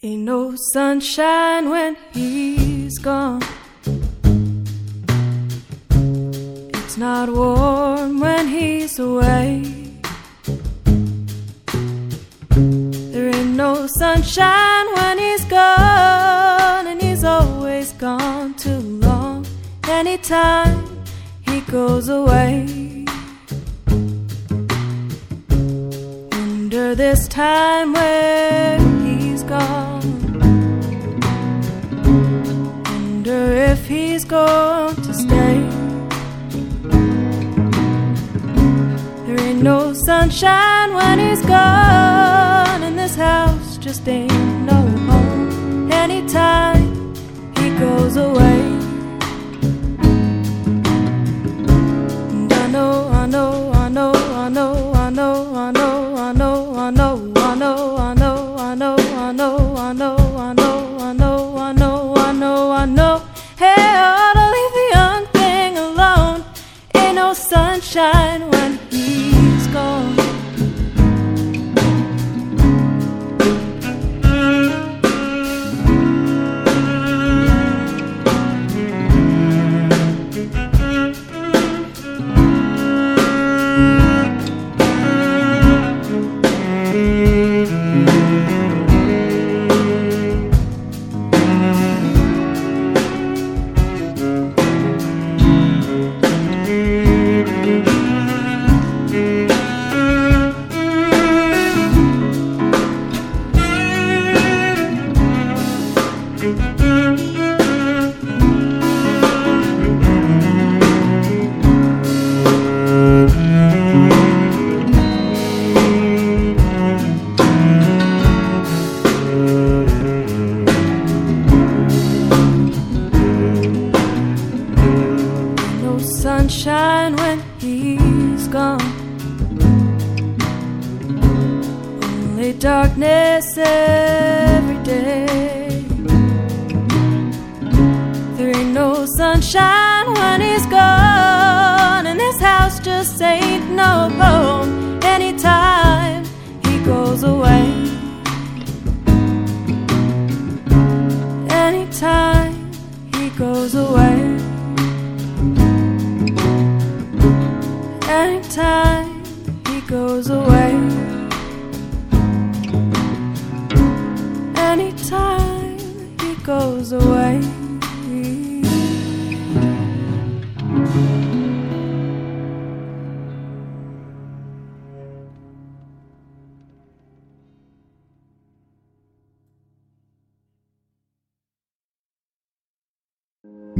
Ain't no sunshine when he's gone. It's not warm when he's away. There ain't no sunshine when he's gone, and he's always gone too long. Anytime he goes away. Wonder this time where going to stay. There ain't no sunshine when he's gone, and this house just ain't no home. Anytime he goes away. Sunshine when he's gone, and this house just ain't no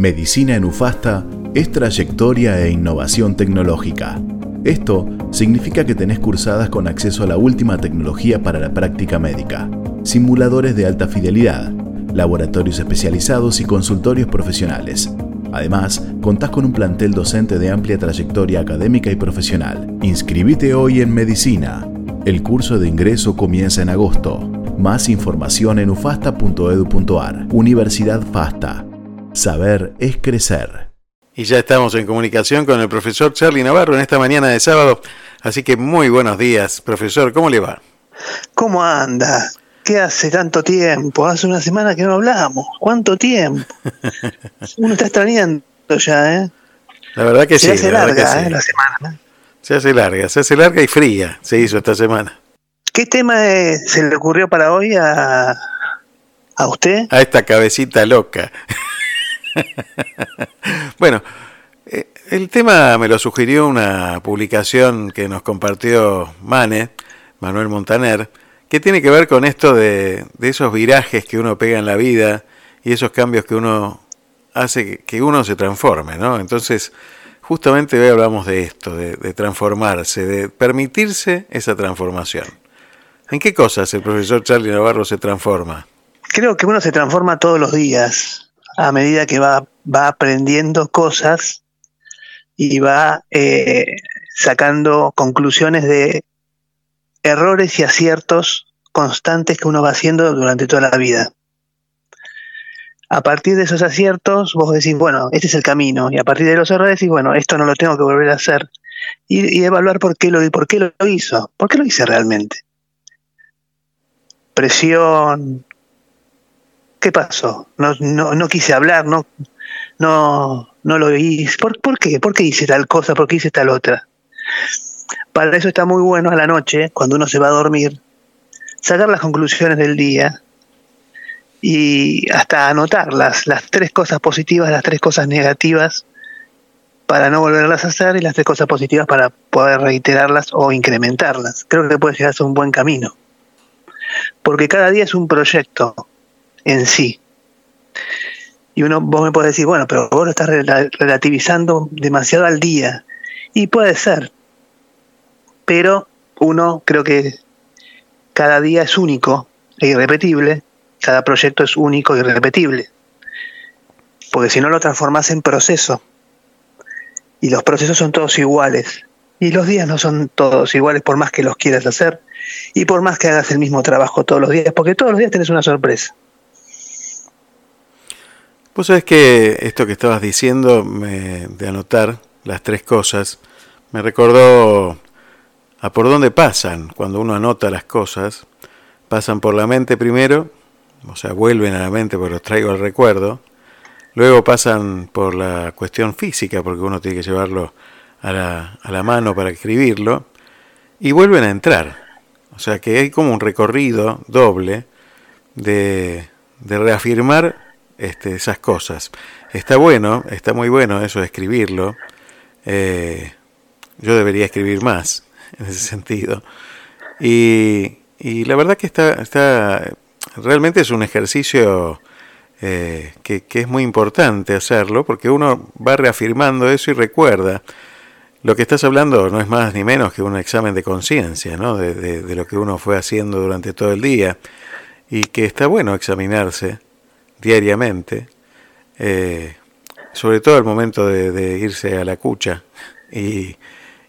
Medicina en Ufasta es trayectoria e innovación tecnológica. Esto significa que tenés cursadas con acceso a la última tecnología para la práctica médica, simuladores de alta fidelidad, laboratorios especializados y consultorios profesionales. Además, contás con un plantel docente de amplia trayectoria académica y profesional. Inscribite hoy en Medicina. El curso de ingreso comienza en agosto. Más información en ufasta.edu.ar. Universidad FASTA. Saber es crecer. Y ya estamos en comunicación con el profesor Charlie Navarro en esta mañana de sábado. Así que muy buenos días, profesor. ¿Cómo le va? ¿Cómo anda? ¿Qué hace tanto tiempo? Hace una semana que no hablamos. ¿Cuánto tiempo? Uno está extrañando ya, ¿eh? La verdad que Se sí. hace la verdad larga, ¿eh? La semana. ¿eh? Se hace larga, se hace larga y fría. Se hizo esta semana. ¿Qué tema eh, se le ocurrió para hoy a, a usted? A esta cabecita loca. bueno, eh, el tema me lo sugirió una publicación que nos compartió Mane, Manuel Montaner, que tiene que ver con esto de, esos virajes que uno pega en la vida y esos cambios que uno hace que, que uno se transforme, ¿no? Entonces, justamente hoy hablamos de esto, de, de transformarse, de permitirse esa transformación. ¿En qué cosas el profesor Charlie Navarro se transforma? Creo que uno se transforma todos los días a medida que va, va aprendiendo cosas y va eh, sacando conclusiones de errores y aciertos constantes que uno va haciendo durante toda la vida. A partir de esos aciertos, vos decís, bueno, este es el camino, y a partir de los errores decís, bueno, esto no lo tengo que volver a hacer, y, evaluar por qué, lo, por qué lo hizo, por qué lo hice realmente. Presión, ¿Qué pasó? No, no, no quise hablar, no, no, no lo hice. ¿Por, ¿Por qué? ¿Por qué hice tal cosa? ¿Por qué hice tal otra? Para eso está muy bueno a la noche, cuando uno se va a dormir, sacar las conclusiones del día y hasta anotarlas, las tres cosas positivas, las tres cosas negativas, para no volverlas a hacer y las tres cosas positivas para poder reiterarlas o incrementarlas. Creo que puede llegar a un buen camino. Porque cada día es un proyecto en sí. Y uno, vos me podés decir, bueno, pero vos lo estás relativizando demasiado al día. Y puede ser. Pero uno creo que cada día es único e irrepetible. Cada proyecto es único e irrepetible. Porque si no lo transformas en proceso. Y los procesos son todos iguales. Y los días no son todos iguales por más que los quieras hacer y por más que hagas el mismo trabajo todos los días, porque todos los días tenés una sorpresa. Vos sabés que esto que estabas diciendo de anotar las tres cosas me recordó a por dónde pasan cuando uno anota las cosas. Pasan por la mente primero, o sea, vuelven a la mente porque los traigo al recuerdo. Luego pasan por la cuestión física, porque uno tiene que llevarlo a la, a la mano para escribirlo. Y vuelven a entrar. O sea que hay como un recorrido doble de, de reafirmar este, esas cosas. Está bueno, está muy bueno eso de escribirlo. Eh, yo debería escribir más en ese sentido. Y, y la verdad que está, está, realmente es un ejercicio eh, que, que, es muy importante hacerlo porque uno va reafirmando eso y recuerda. Lo que estás hablando no es más ni menos que un examen de conciencia, ¿no? De, de, de, lo que uno fue haciendo durante todo el día y que está bueno examinarse diariamente, eh, sobre todo al momento de, irse a la cucha y,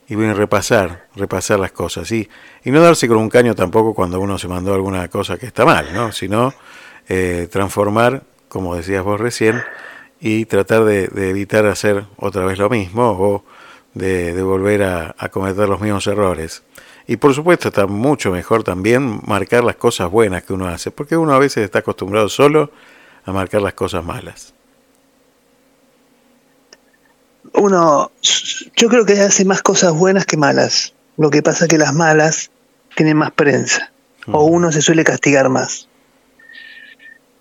y repasar, repasar las cosas. Y, y no darse con un caño tampoco cuando uno se mandó alguna cosa que está mal, ¿no? sino eh, transformar, como decías vos recién, y tratar de, evitar hacer otra vez lo mismo o de, de volver a, a, cometer los mismos errores. Y por supuesto está mucho mejor también marcar las cosas buenas que uno hace, porque uno a veces está acostumbrado solo a marcar las cosas malas uno, yo creo que hace más cosas buenas que malas. Lo que pasa es que las malas tienen más prensa, o uno se suele castigar más.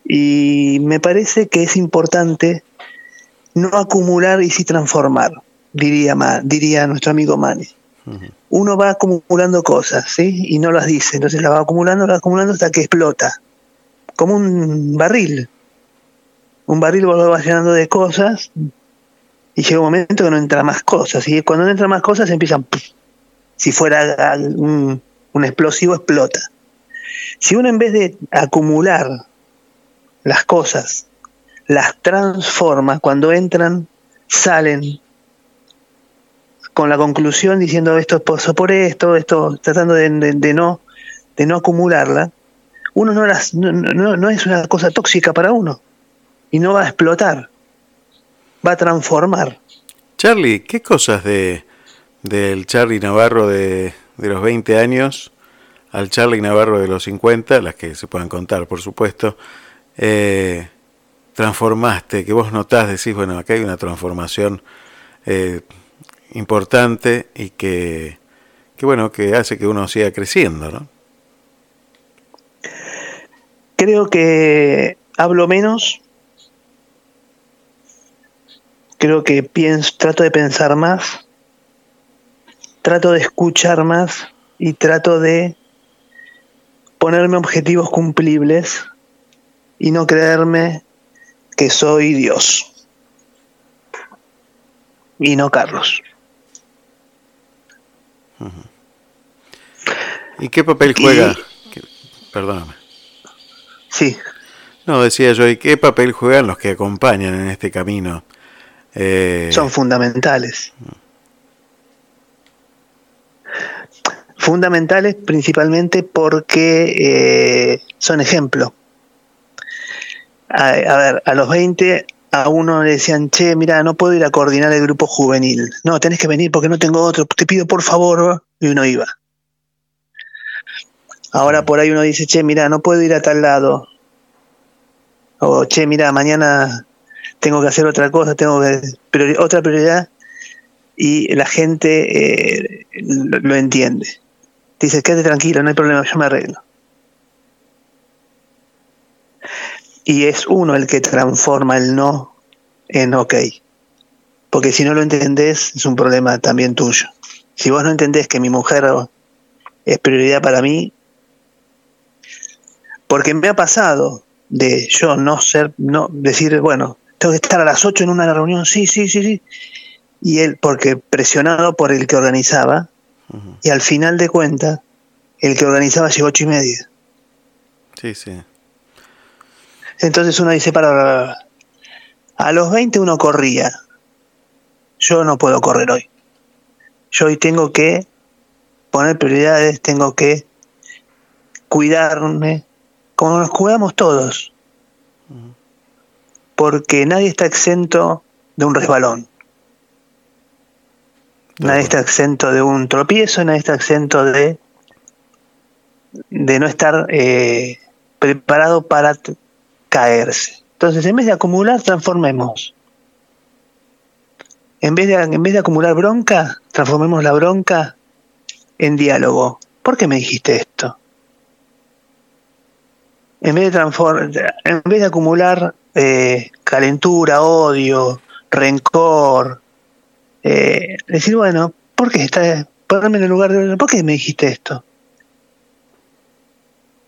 Y me parece que es importante no acumular y sí transformar, diría, diría nuestro amigo Mane. Uh -huh. Uno va acumulando cosas, ¿sí? Y no las dice, entonces las va acumulando, las va acumulando hasta que explota, como un barril. Un barril vos lo vas llenando de cosas y llega un momento que no entra más cosas. Y cuando no entra más cosas empiezan, si fuera un, un, explosivo, explota. Si uno en vez de acumular las cosas, las transforma, cuando entran, salen con la conclusión diciendo esto pasó por esto, esto, tratando de, de, no, de no acumularla, uno no, las, no, no, no es una cosa tóxica para uno y no va a explotar va a transformar. Charlie, ¿qué cosas de del Charlie Navarro de, de los 20 años al Charlie Navarro de los 50, las que se puedan contar, por supuesto, eh, transformaste, que vos notás, decís, bueno, acá hay una transformación eh, importante y que, que, bueno, que hace que uno siga creciendo, ¿no? Creo que hablo menos, creo que pienso, trato de pensar más, trato de escuchar más y trato de ponerme objetivos cumplibles y no creerme que soy Dios y no Carlos. ¿Y qué papel juega? Y... Perdóname. Sí. No, decía yo, ¿y qué papel juegan los que acompañan en este camino? Eh... Son fundamentales. Fundamentales principalmente porque eh, son ejemplo. A, a, ver, a los 20 a uno le decían, che, mira, no puedo ir a coordinar el grupo juvenil. No, tenés que venir porque no tengo otro. Te pido por favor. Y uno iba. Ahora por ahí uno dice, che, mira, no puedo ir a tal lado. O, che, mira, mañana tengo que hacer otra cosa, tengo que... otra prioridad y la gente eh, lo, lo, entiende. Dice, quédate tranquilo, no hay problema, yo me arreglo. Y es uno el que transforma el no en ok. Porque si no lo entendés, es un problema también tuyo. Si vos no entendés que mi mujer es prioridad para mí, porque me ha pasado de yo no ser, no decir, bueno, tengo que estar a las 8 en una reunión, sí, sí, sí, sí. Y él, porque presionado por el que organizaba, y al final de cuentas, el que organizaba llegó ocho y media. Sí, sí. Entonces uno dice, para, a los 20 uno corría. Yo no puedo correr hoy. Yo hoy tengo que poner prioridades, tengo que cuidarme, como nos cuidamos todos porque nadie está exento de un resbalón. Nadie está exento de un tropiezo, nadie está exento de, de no estar eh, preparado para caerse. Entonces, en vez de acumular, transformemos. En vez de, en vez de acumular bronca, transformemos la bronca en diálogo. ¿Por qué me dijiste esto? En vez de, en vez de acumular eh, calentura, odio, rencor. Eh, decir, bueno, ¿por qué? Está, ponerme en el lugar de... ¿Por qué me dijiste esto?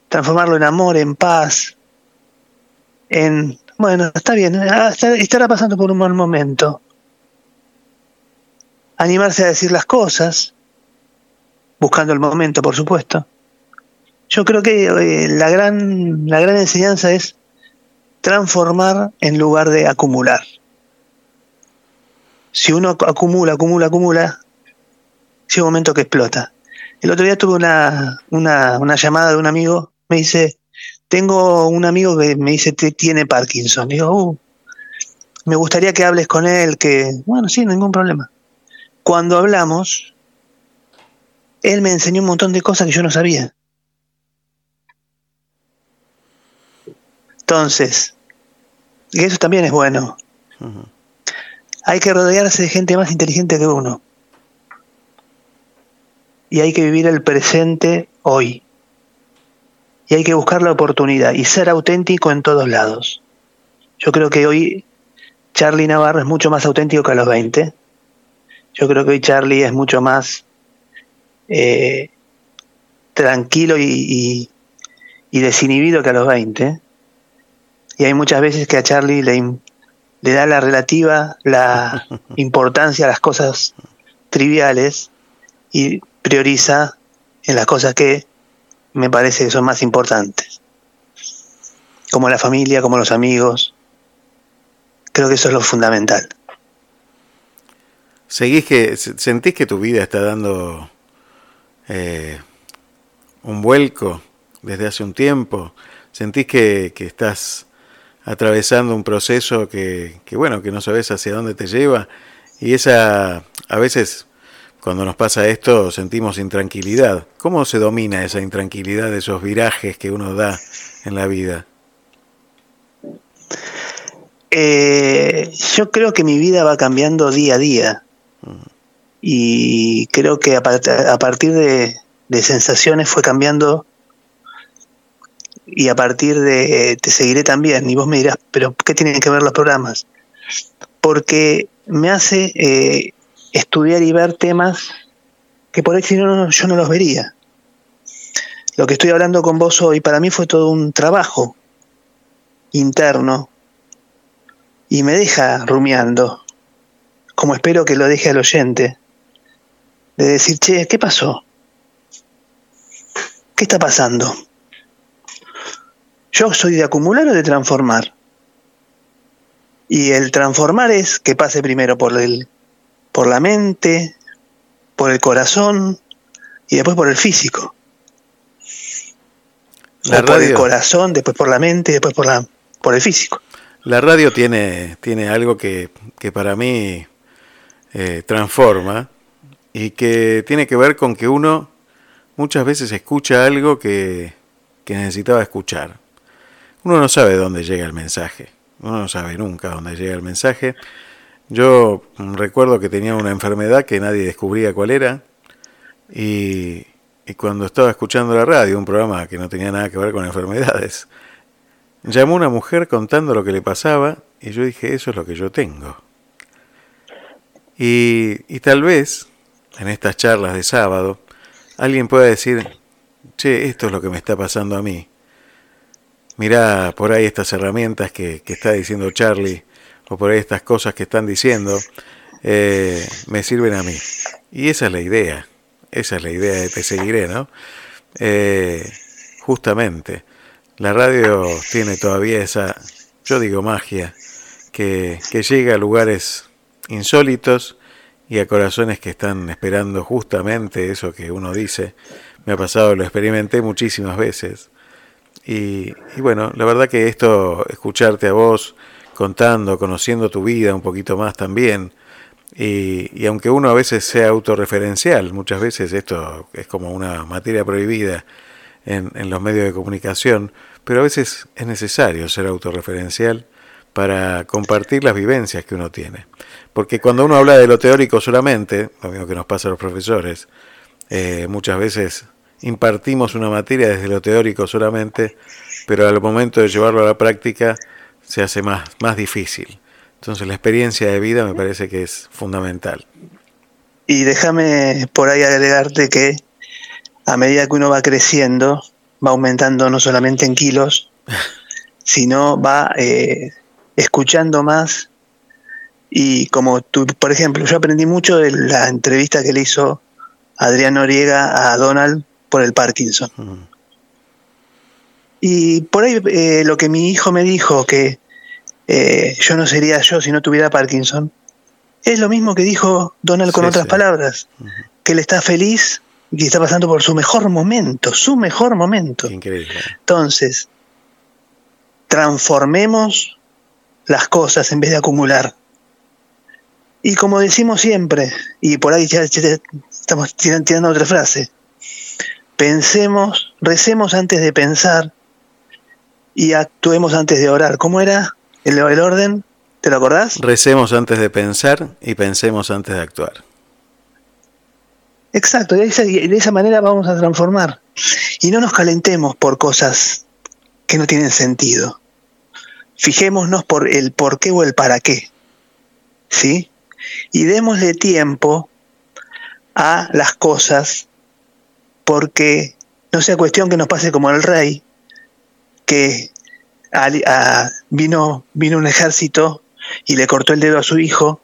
Transformarlo en amor, en paz, en... Bueno, está bien, ah, estará pasando por un mal momento. Animarse a decir las cosas, buscando el momento, por supuesto. Yo creo que eh, la, gran, la gran enseñanza es transformar en lugar de acumular. Si uno acumula, acumula, acumula, llega un momento que explota. El otro día tuve una, una, una llamada de un amigo, me dice, tengo un amigo que me dice, tiene Parkinson. Digo, uh, me gustaría que hables con él, que, bueno, sí, ningún problema. Cuando hablamos, él me enseñó un montón de cosas que yo no sabía. Entonces, y eso también es bueno. Hay que rodearse de gente más inteligente que uno. Y hay que vivir el presente hoy. Y hay que buscar la oportunidad y ser auténtico en todos lados. Yo creo que hoy Charlie Navarro es mucho más auténtico que a los 20. Yo creo que hoy Charlie es mucho más eh, tranquilo y, y desinhibido que a los 20 y hay muchas veces que a Charlie le, le da la relativa, la importancia a las cosas triviales y prioriza en las cosas que me parece que son más importantes, como la familia, como los amigos. Creo que eso es lo fundamental. ¿Seguís que, ¿Sentís que tu vida está dando eh, un vuelco desde hace un tiempo? ¿Sentís que, que estás atravesando un proceso que, bueno, que no sabes hacia dónde te lleva. Y esa, a veces, cuando nos pasa esto, sentimos intranquilidad. ¿Cómo se domina esa intranquilidad, esos virajes que uno da en la vida? Eh, yo creo que mi vida va cambiando día a día. Y creo que a, partir de, de sensaciones fue cambiando y a partir de te seguiré también. Y vos me dirás, pero ¿qué tienen que ver los programas? Porque me hace eh, estudiar y ver temas que por ahí no, yo no los vería. Lo que estoy hablando con vos hoy para mí fue todo un trabajo interno y me deja rumiando, como espero que lo deje al oyente, de decir, che, ¿qué pasó? ¿Qué está pasando? Yo soy de acumular o de transformar. Y el transformar es que pase primero por, el, por la mente, por el corazón y después por el físico. La por el corazón, después por la mente después por, la, por el físico. La radio tiene, tiene algo que, que para mí eh, transforma y que tiene que ver con que uno muchas veces escucha algo que, que necesitaba escuchar uno no sabe dónde llega el mensaje. Uno no sabe nunca dónde llega el mensaje. Yo recuerdo que tenía una enfermedad que nadie descubría cuál era y, y cuando estaba escuchando la radio, un programa que no tenía nada que ver con enfermedades, llamó una mujer contando lo que le pasaba y yo dije, eso es lo que yo tengo. Y, y tal vez en estas charlas de sábado alguien pueda decir, che, esto es lo que me está pasando a mí. Mirá por ahí estas herramientas que, que está diciendo Charlie, o por ahí estas cosas que están diciendo, eh, me sirven a mí. Y esa es la idea, esa es la idea de Te Seguiré, ¿no? Eh, justamente, la radio tiene todavía esa, yo digo magia, que, que llega a lugares insólitos y a corazones que están esperando justamente eso que uno dice. Me ha pasado, lo experimenté muchísimas veces. Y, y, bueno, la verdad que esto, escucharte a vos contando, conociendo tu vida un poquito más también, y, y, aunque uno a veces sea autorreferencial, muchas veces esto es como una materia prohibida en, en los medios de comunicación, pero a veces es necesario ser autorreferencial para compartir las vivencias que uno tiene. Porque cuando uno habla de lo teórico solamente, lo mismo que nos pasa a los profesores, eh, muchas veces impartimos una materia desde lo teórico solamente, pero al momento de llevarlo a la práctica se hace más, más difícil. Entonces la experiencia de vida me parece que es fundamental. Y déjame por ahí agregarte que a medida que uno va creciendo, va aumentando no solamente en kilos, sino va eh, escuchando más. Y como tú, por ejemplo, yo aprendí mucho de la entrevista que le hizo Adrián Noriega a Donald por el Parkinson. Uh -huh. Y por ahí eh, lo que mi hijo me dijo, que eh, yo no sería yo si no tuviera Parkinson, es lo mismo que dijo Donald con sí, otras sí. palabras, uh -huh. que él está feliz y está pasando por su mejor momento, su mejor momento. Increíble. Entonces, transformemos las cosas en vez de acumular. Y como decimos siempre, y por ahí ya, ya estamos tirando otra frase, pensemos, recemos antes de pensar y actuemos antes de orar. ¿Cómo era el, el orden? ¿Te lo acordás? Recemos antes de pensar y pensemos antes de actuar. Exacto, de esa, de esa manera vamos a transformar. Y no nos calentemos por cosas que no tienen sentido. Fijémonos por el por qué o el para qué. ¿Sí? Y démosle tiempo a las cosas porque no sea cuestión que nos pase como el rey, que vino, un ejército y le cortó el dedo a su hijo,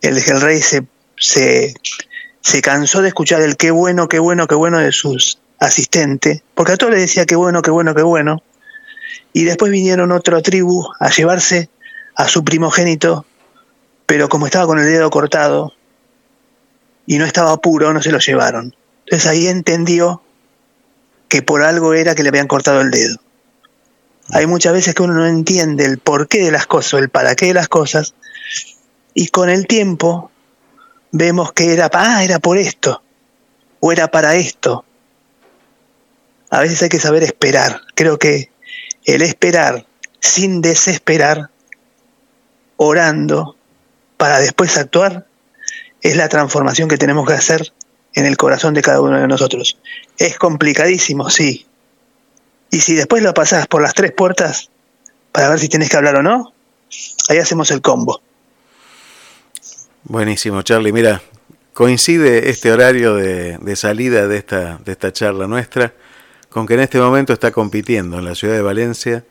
el, rey se, se, cansó de escuchar el qué bueno, qué bueno, qué bueno de sus asistentes, porque a todos le decía qué bueno, qué bueno, qué bueno, y después vinieron otra tribu a llevarse a su primogénito, pero como estaba con el dedo cortado y no estaba puro, no se lo llevaron. Entonces ahí entendió que por algo era que le habían cortado el dedo. Hay muchas veces que uno no entiende el porqué de las cosas, el para qué de las cosas, y con el tiempo vemos que era, ah, era por esto, o era para esto. A veces hay que saber esperar. Creo que el esperar sin desesperar, orando para después actuar, es la transformación que tenemos que hacer en el corazón de cada uno de nosotros. Es complicadísimo, sí. Y si después lo pasás por las tres puertas para ver si tienes que hablar o no, ahí hacemos el combo. Buenísimo, Charlie. Mira, coincide este horario de, de salida de esta, de esta charla nuestra con que en este momento está compitiendo en la ciudad de Valencia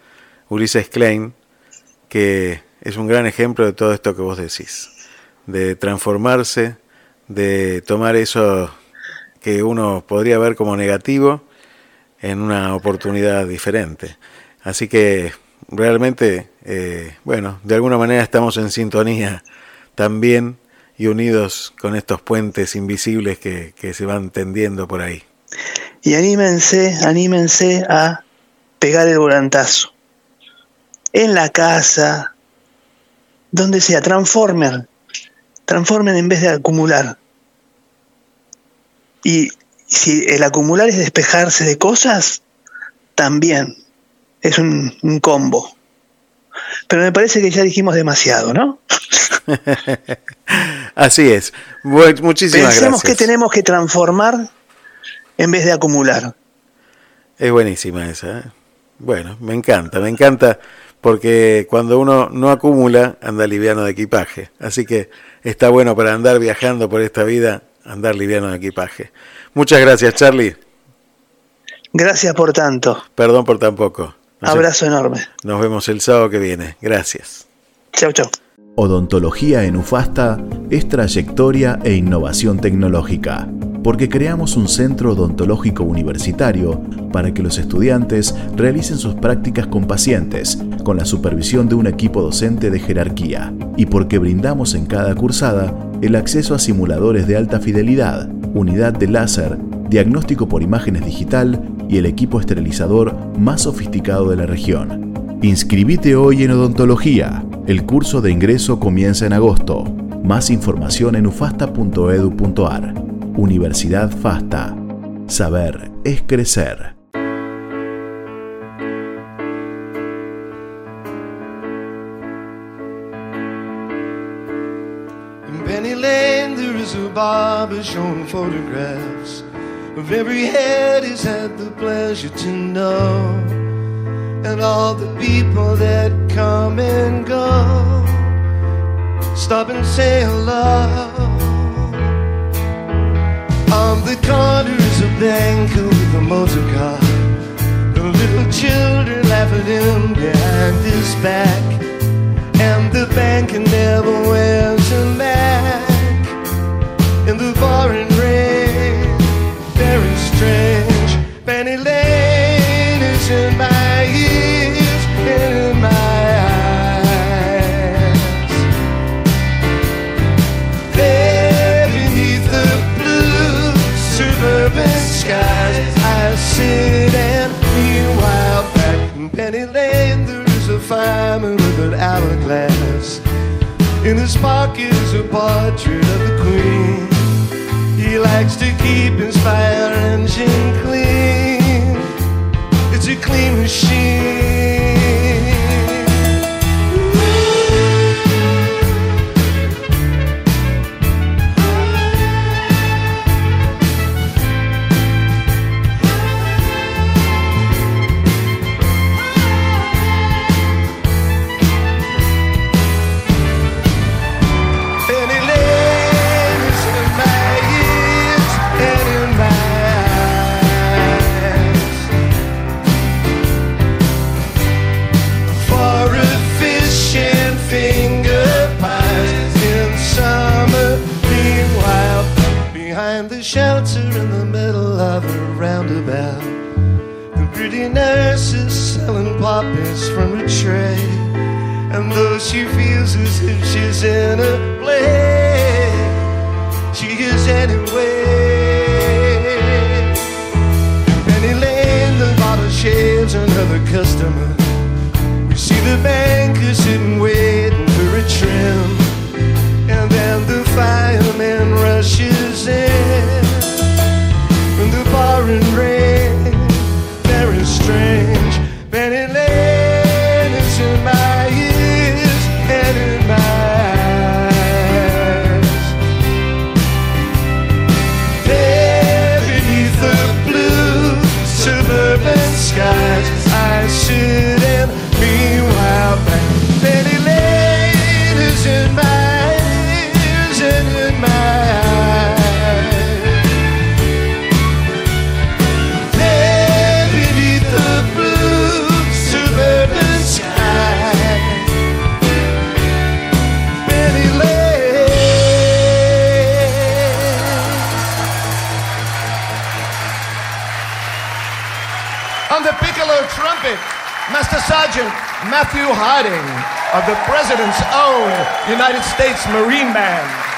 Ulises Klein, que es un gran ejemplo de todo esto que vos decís, de transformarse, de tomar eso que uno podría ver como negativo en una oportunidad diferente. Así que realmente, eh, bueno, de alguna manera estamos en sintonía también y unidos con estos puentes invisibles que, que se van tendiendo por ahí. Y anímense, anímense a pegar el volantazo. En la casa, donde sea, transformen. Transformen en vez de acumular. Y si el acumular es despejarse de cosas, también es un, un combo. Pero me parece que ya dijimos demasiado, ¿no? Así es. Muchísimas Pensemos que gracias. tenemos que transformar en vez de acumular. Es buenísima esa. ¿eh? Bueno, me encanta, me encanta porque cuando uno no acumula anda liviano de equipaje. Así que está bueno para andar viajando por esta vida, andar liviano de equipaje. Muchas gracias, Charlie. Gracias por tanto. Perdón por tan poco. Nos, Abrazo enorme. nos vemos el sábado que viene. Gracias. Chau, chau. Odontología en UFASTA es trayectoria e innovación tecnológica, porque creamos un centro odontológico universitario para que los estudiantes realicen sus prácticas con pacientes, con la supervisión de un equipo docente de jerarquía, y porque brindamos en cada cursada el acceso a simuladores de alta fidelidad, unidad de láser, diagnóstico por imágenes digital y el equipo esterilizador más sofisticado de la región. Inscribite hoy en odontología. El curso de ingreso comienza en agosto. Más información en ufasta.edu.ar. Universidad FASTA. Saber es crecer. Penny Lane, there is a barber showing photographs of every head he's had the pleasure to know, and all the people that come and go. Stop and say hello. On the corners of Banker with a motor car, the little children laugh at him behind his back. And the banker never wears his is a portrait of the queen. He likes to keep his fire engine clean. It's a clean machine selling from a tray. And though she feels as if she's in a play, she is anyway. Penny Lane, the bottle shaves another customer. We see the banker sitting waiting for a trim. Of the President's own United States Marine Band.